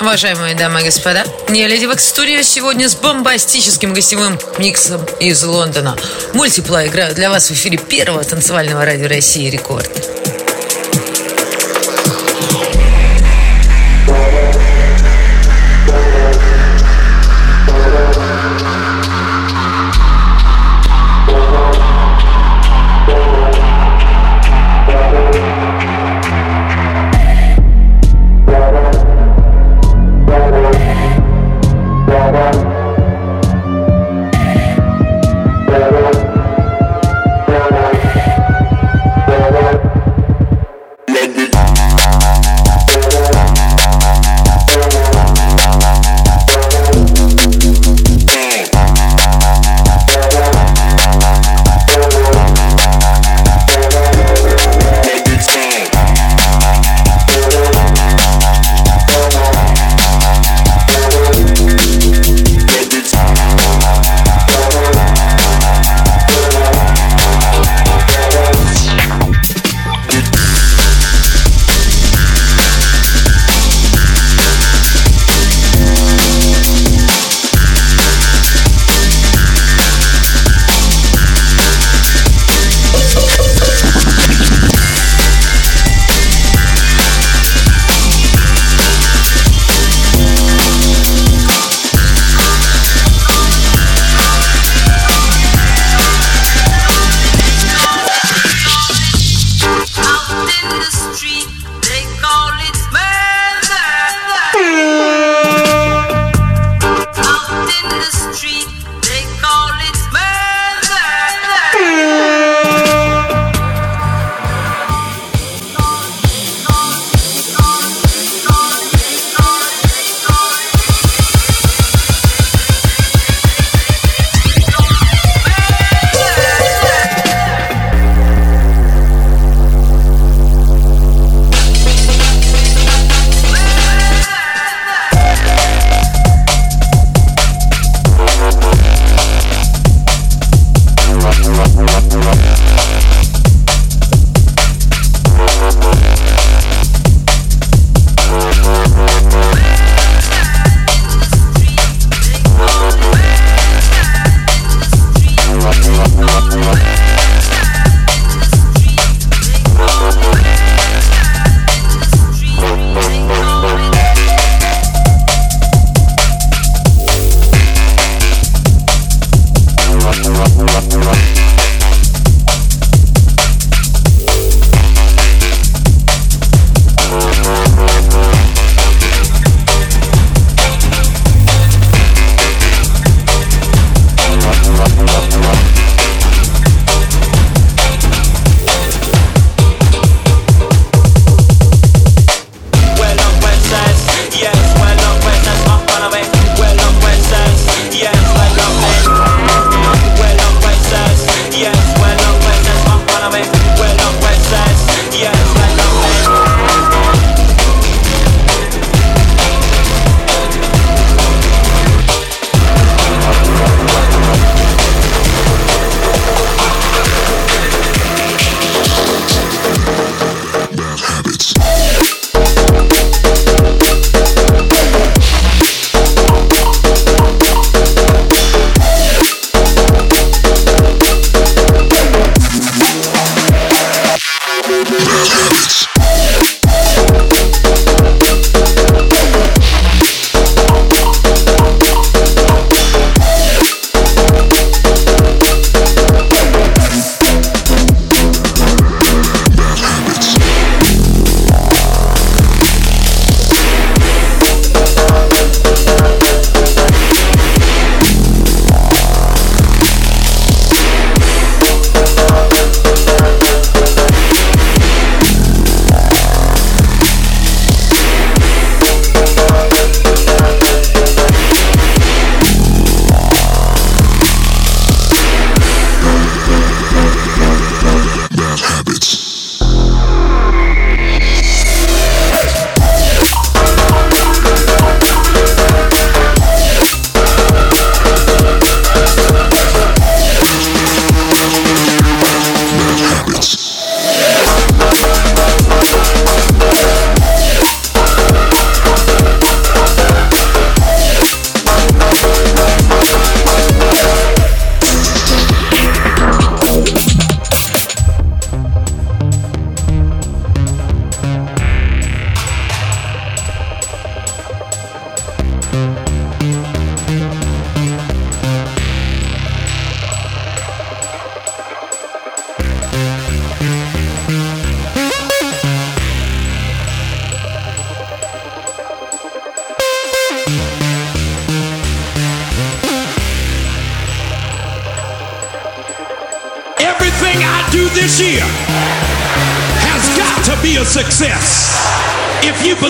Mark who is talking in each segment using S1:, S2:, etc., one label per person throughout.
S1: уважаемые дамы и господа. Не Леди Вакс студио сегодня с бомбастическим гостевым миксом из Лондона. Мультипла играю для вас в эфире первого танцевального радио России «Рекорд».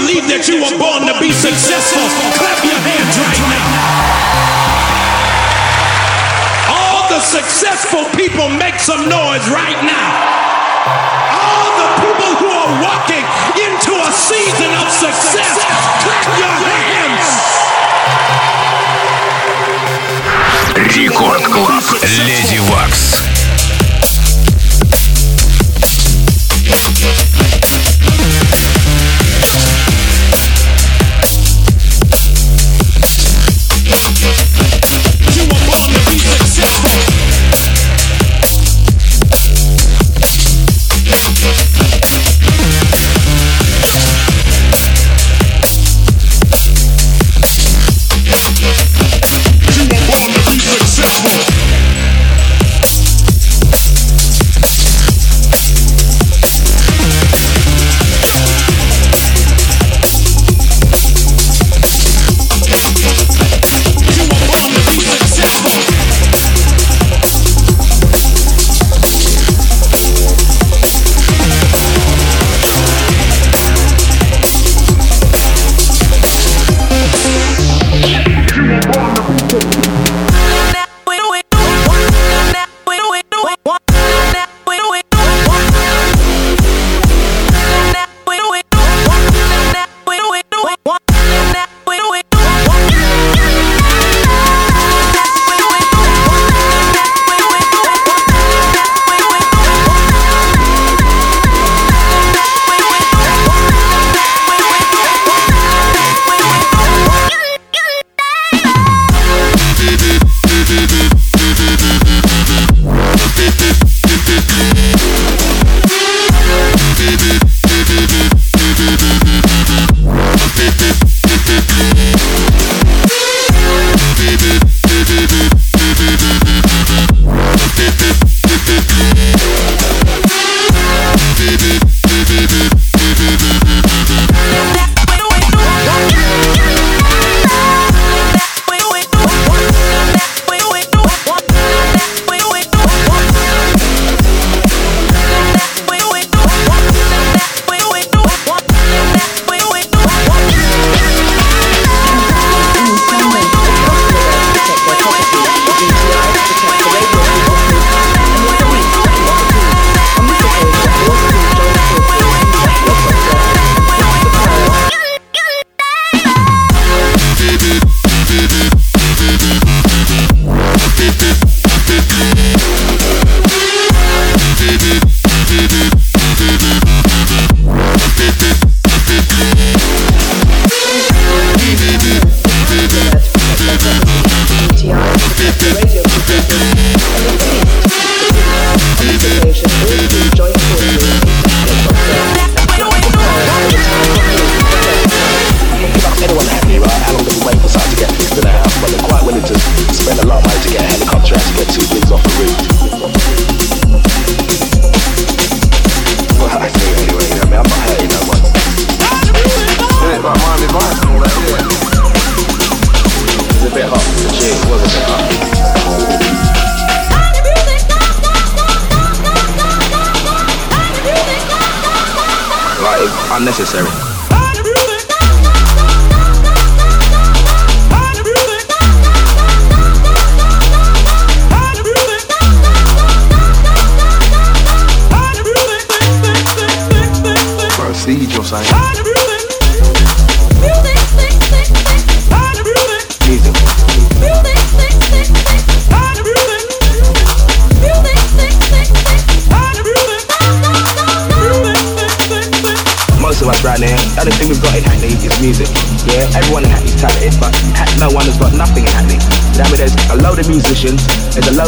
S2: believe that you were born to be successful, clap your hands right now. All the successful people make some noise right now. All the people who are walking into a season of success, clap your hands.
S3: Рекорд Клаб. Леди Вакс.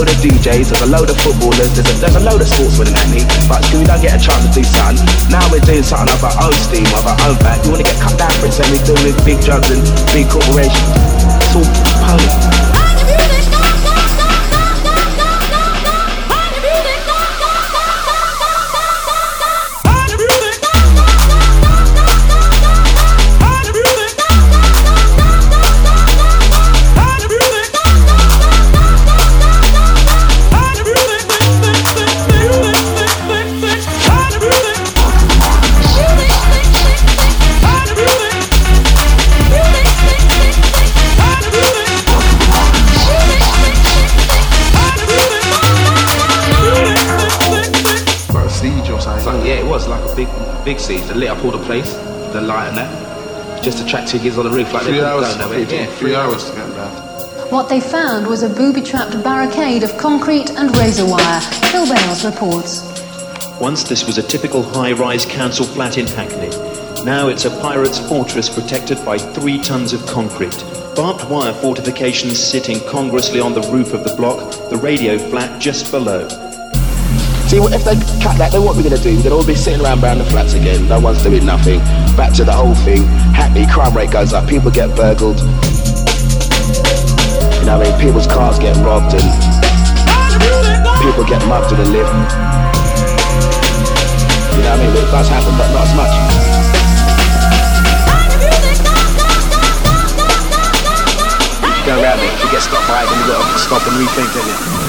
S4: DJs, there's a load of footballers, there's a, there's a load of sportsmen in Hackney, but we don't get a chance to do something. Now we're doing something of our own steam, of our own back. You want to get cut down for it, so we're doing big drugs and big corporations. It's all pony. Big C's, they lit up all the place, the light and that. Just attracting kids on the roof like
S5: three
S4: they
S5: hours
S4: don't know
S5: to
S4: Yeah,
S5: three hours to get there.
S6: What they found was a booby-trapped barricade of concrete and razor wire. Phil Bales reports.
S7: Once this was a typical high-rise council flat in Hackney. Now it's a pirate's fortress protected by three tons of concrete. Barbed wire fortifications sit incongruously on the roof of the block, the radio flat just below.
S4: See, what if they cut that, then what we're going to do? To all be sitting around around the flats again. No one's doing nothing. Back to the whole thing. Hackney, crime rate goes up. People get burgled. You know what I mean? People's cars get robbed and people get mugged in the lift. You know what I mean? It does happen, but not as much. Go around it, you get stopped by it, then you got to stop and rethink, you?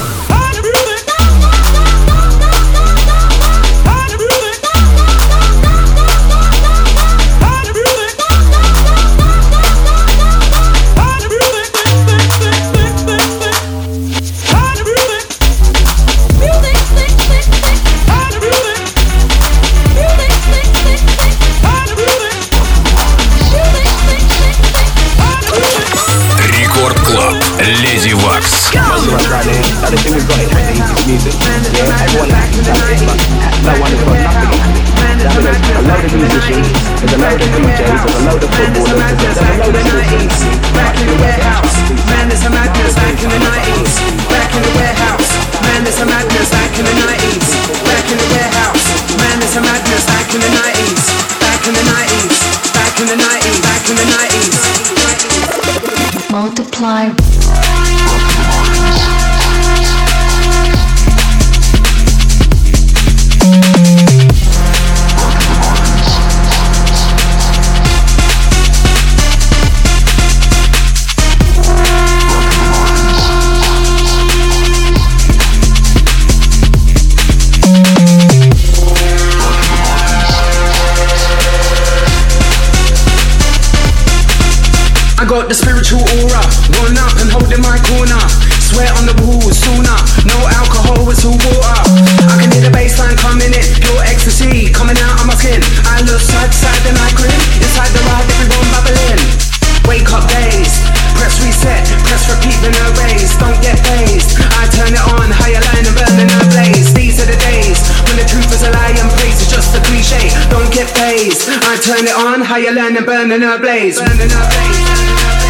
S4: DJs, there's a load of footballers, there's a, there's a load of citizens.
S8: Back in the warehouse, man, there's a madness back in the 90s. Back in the warehouse, man, there's a madness back in the 90s. Back in the warehouse, man, there's a madness back in the 90s. Back in the 90s, back in the 90s, back in the 90s.
S6: Multiply.
S8: Then. Don't get phased. I turn it on, higher line and burning a blaze. These are the days when the truth is a lie and praise is just a cliche. Don't get phased. I turn it on, and blaze. Burning a blaze.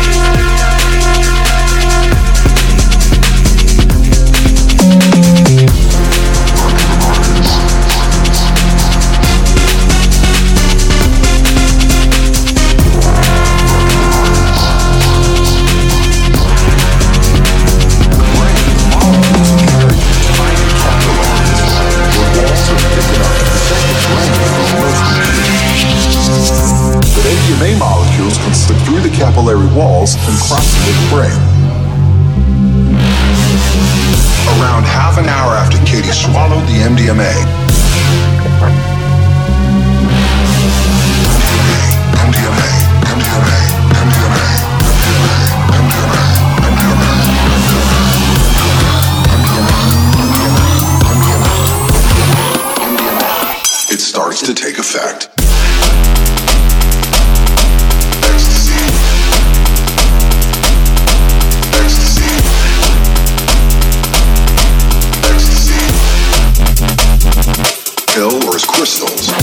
S5: And into the brain. Around half an hour after Katie swallowed the MDMA, it starts to take effect. Crystals.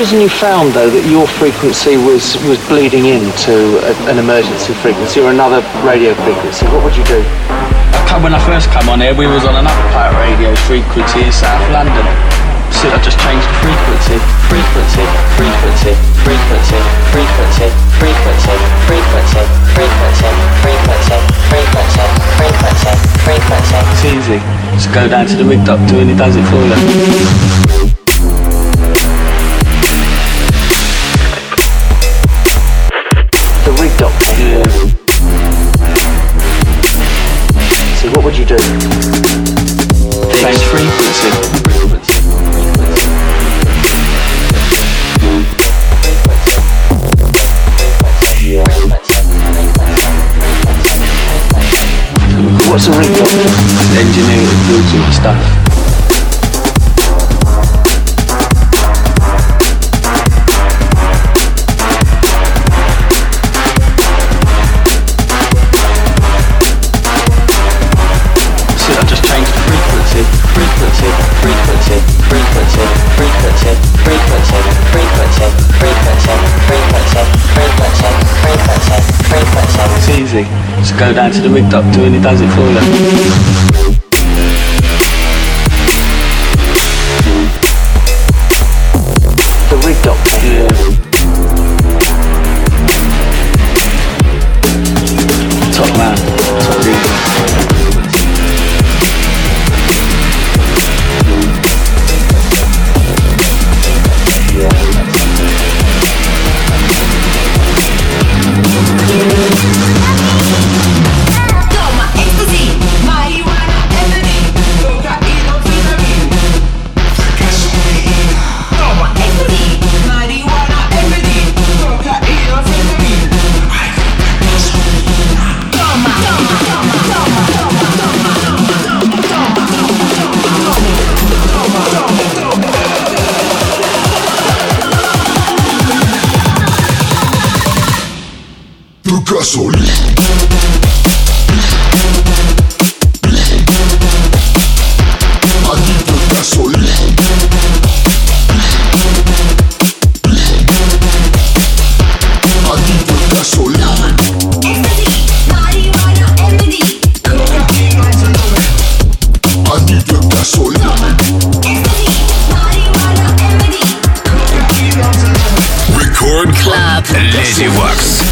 S9: Supposing you found though that your frequency was, was bleeding into a, an emergency frequency or another radio frequency, what would you do?
S10: When I first came on here, we was on another pirate radio frequency in South London.
S9: Shit, I just changed frequency, frequency, frequency, frequency, frequency, frequency, frequency, frequency, frequency, frequency, frequency, frequency. It's easy. Just go down to the rig doctor and he does it for you. What's a rebuild? Engineering through to my staff. Go down to the rig doctor and he does it for you.
S3: Леди Вакс.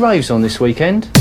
S11: Raves on this weekend?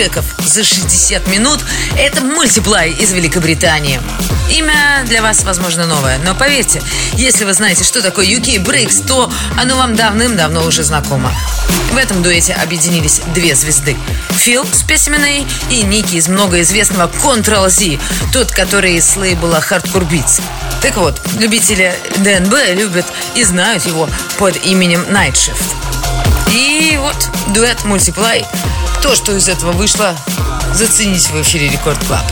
S1: Треков за 60 минут – это мультиплай из Великобритании. Имя для вас, возможно, новое, но поверьте, если вы знаете, что такое UK Breaks, то оно вам давным-давно уже знакомо. В этом дуэте объединились две звезды – Фил с песнями и Ники из многоизвестного Control Z, тот, который из лейбла Hardcore Beats. Так вот, любители ДНБ любят и знают его под именем Night Shift. И вот дуэт мультиплай. То, что из этого вышло, зацените в эфире Рекорд Клаб.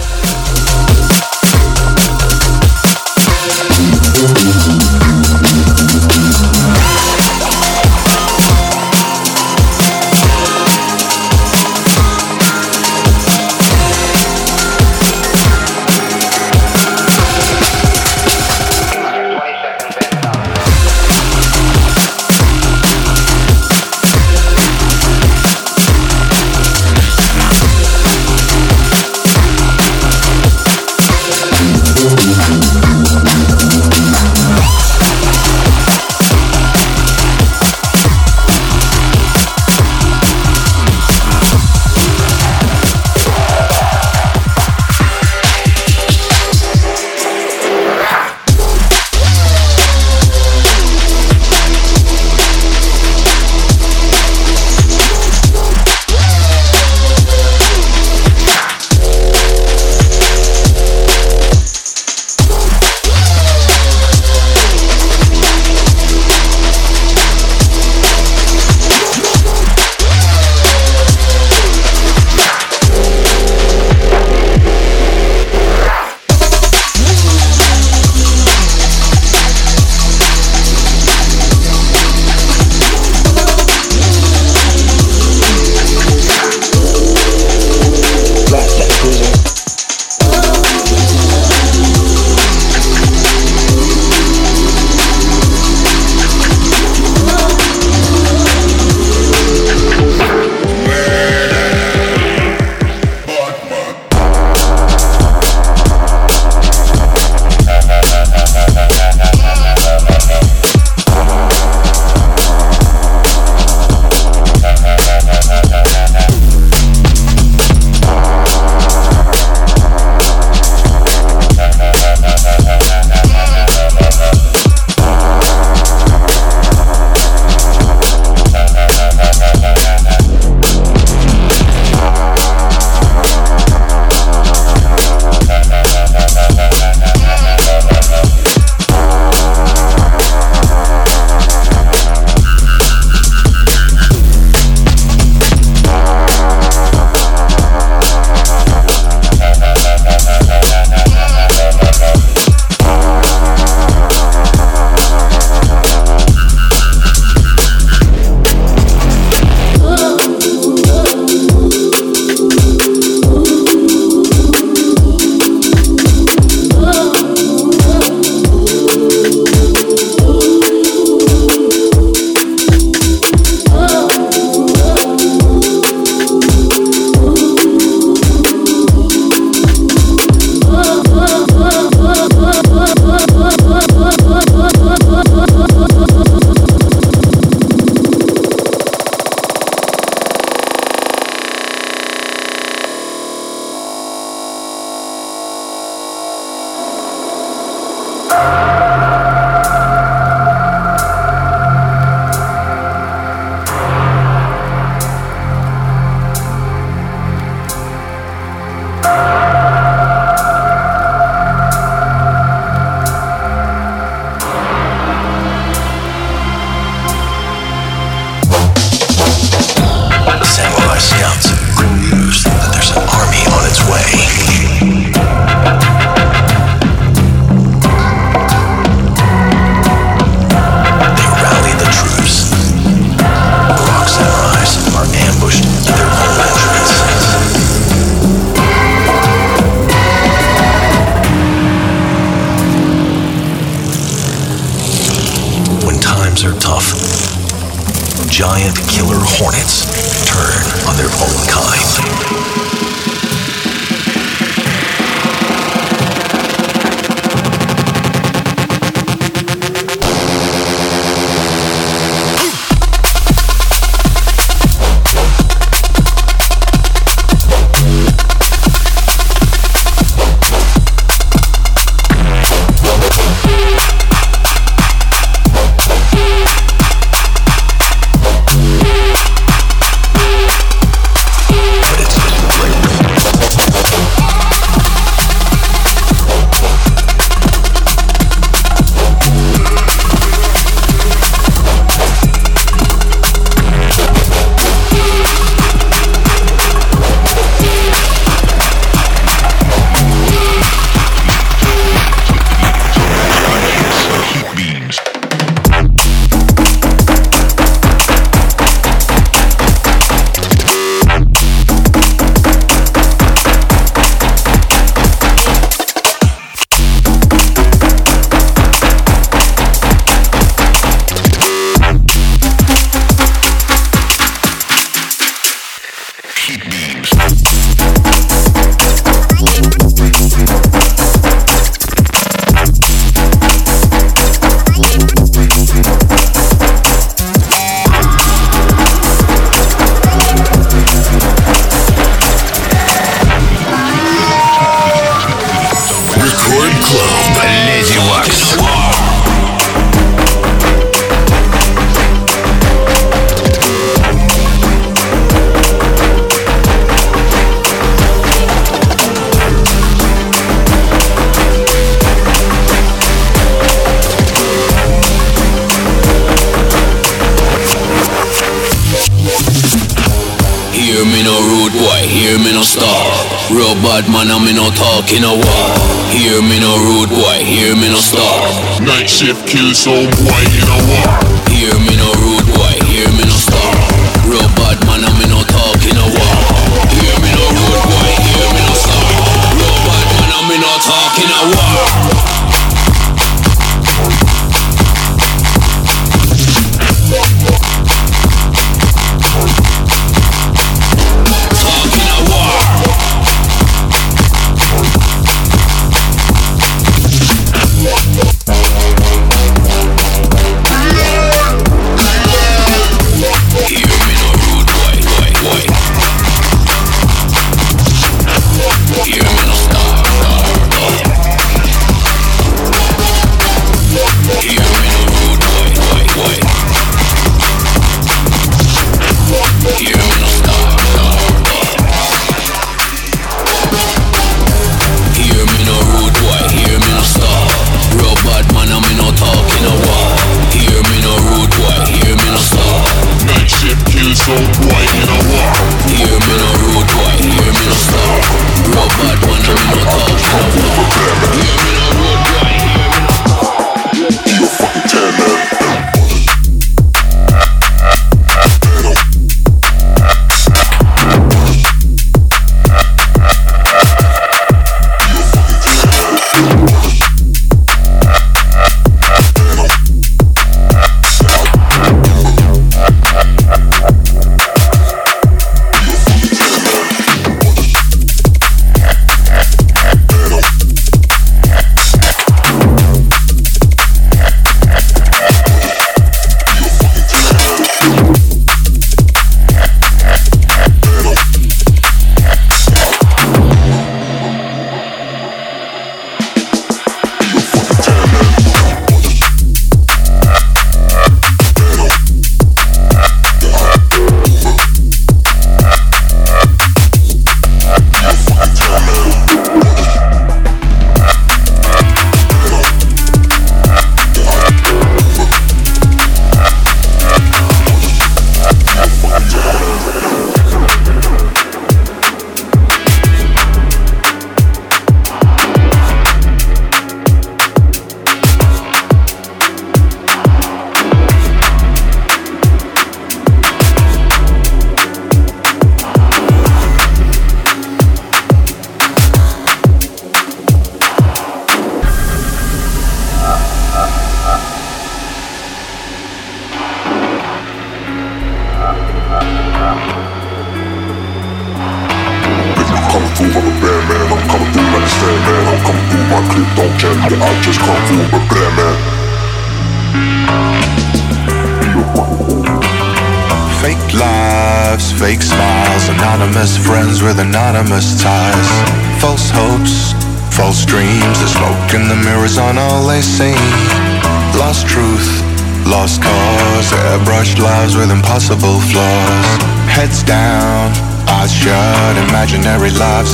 S12: Shift kill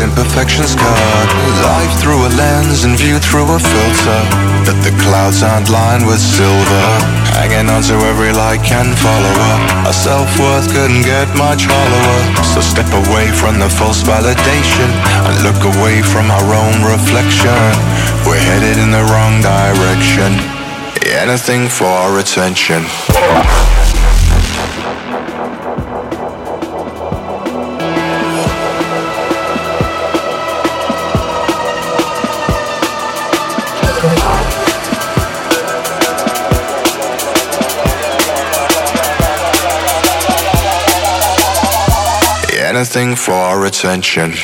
S13: imperfections cut. Life through a lens and viewed through a filter. That the clouds aren't lined with silver. Hanging on to every like and follower. Our self-worth couldn't get much hollower. So step away from the false validation and look away from our own reflection. We're headed in the wrong direction. Anything for our attention. Anything for our attention.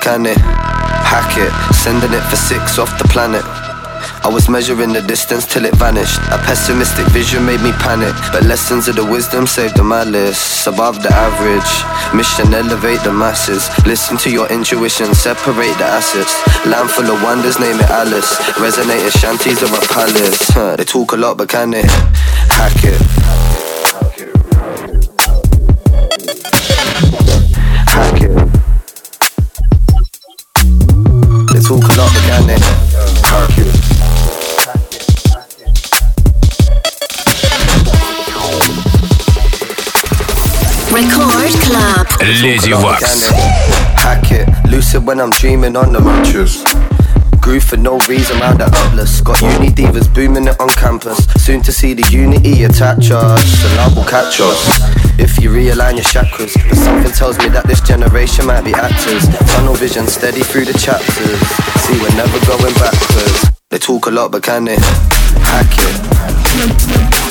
S14: Can it? hack it? Sending it for six off the planet. I was measuring the distance till it vanished. A pessimistic vision made me panic. But lessons of the wisdom saved the malice. Above the average. Mission elevate the masses. Listen to your intuition, separate the assets. Land full of wonders, name it Alice. Resonate Resonating shanties of a palace. Huh, They talk a lot, but can they hack it? When I'm dreaming on the mattress. Groove for no reason round the atlas. Got uni divas booming it on campus. Soon to see the unity attach us. The love will catch us. If you realign your chakras, but something tells me that this generation might be actors. Tunnel vision steady through the chapters. See, we're never going backwards. They talk a lot, but can they hack it?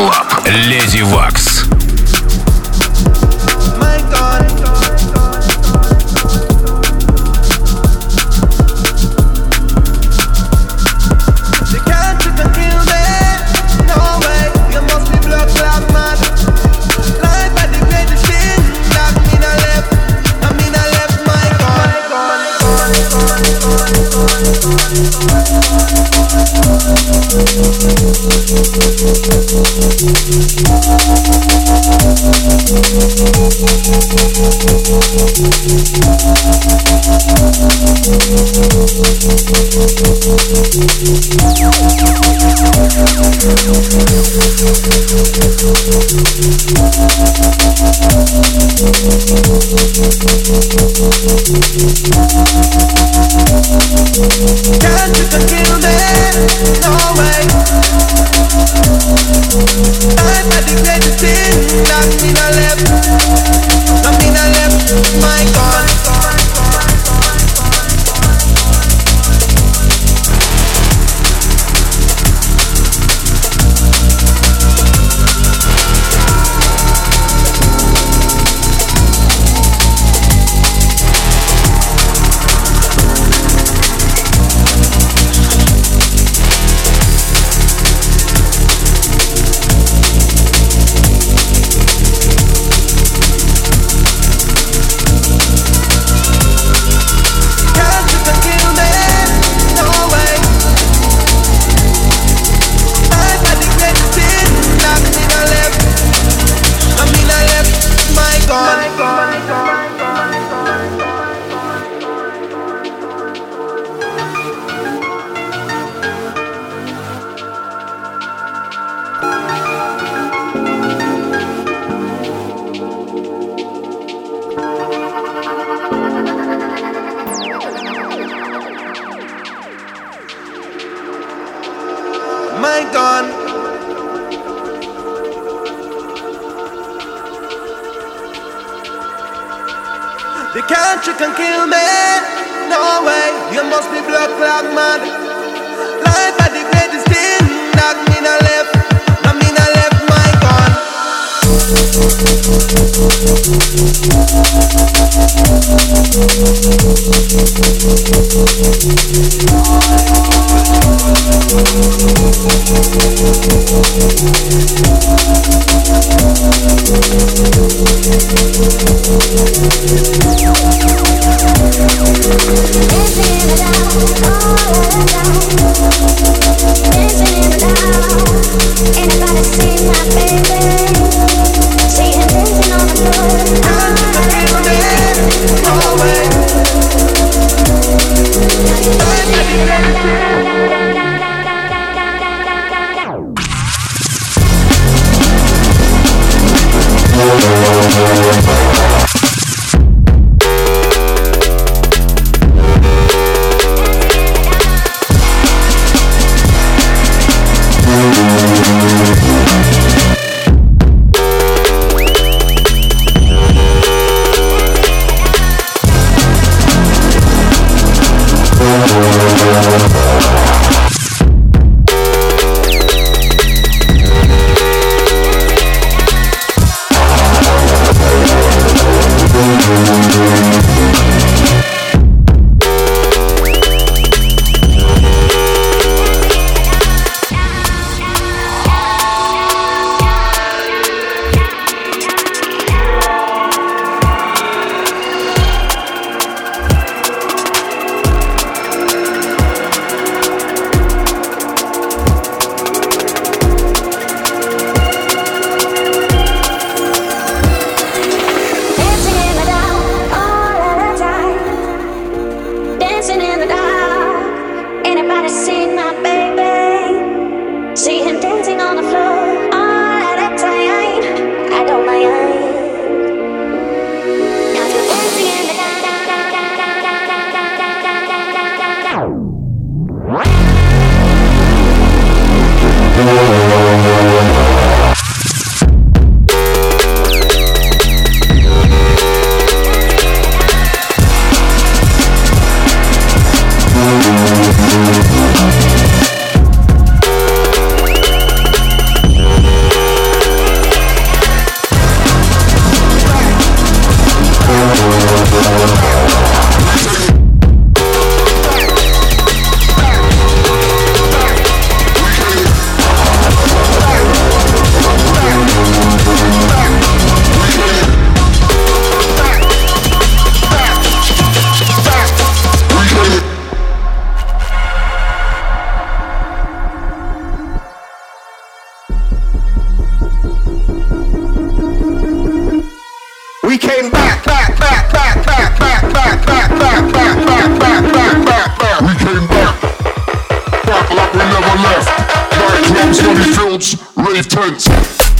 S14: Клаб. Леди Вакс.
S15: We came back, back, back, back, back, back, back, back, back, back, back, back, back, back, back.
S16: We came back, back like we never left. Nightclubs, money fields, rave tents.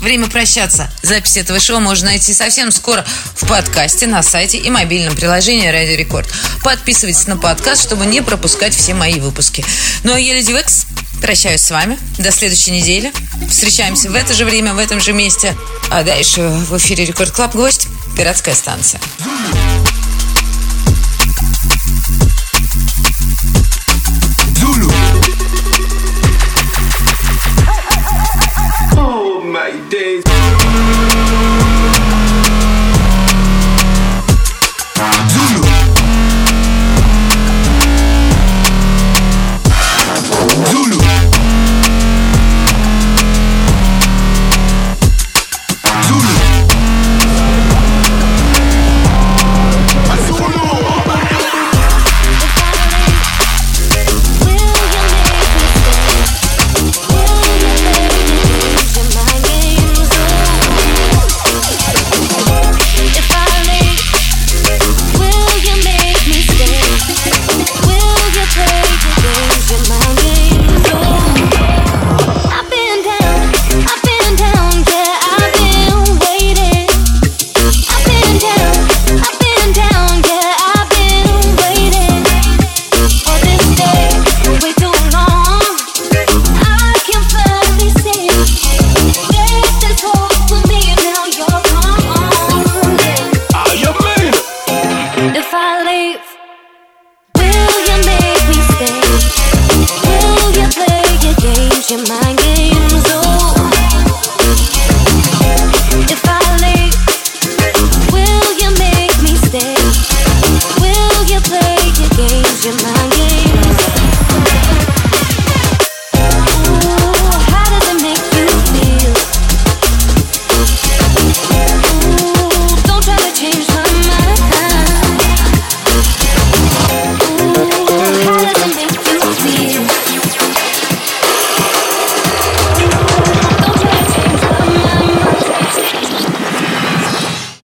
S1: Время прощаться. Запись этого шоу можно найти совсем скоро в подкасте, на сайте и мобильном приложении Радио Рекорд. Подписывайтесь на подкаст, чтобы не пропускать все мои выпуски. Ну а я, Леди Векс, прощаюсь с вами. До следующей недели. Встречаемся в это же время, в этом же месте. А дальше в эфире Рекорд Клаб гость. Городская станция.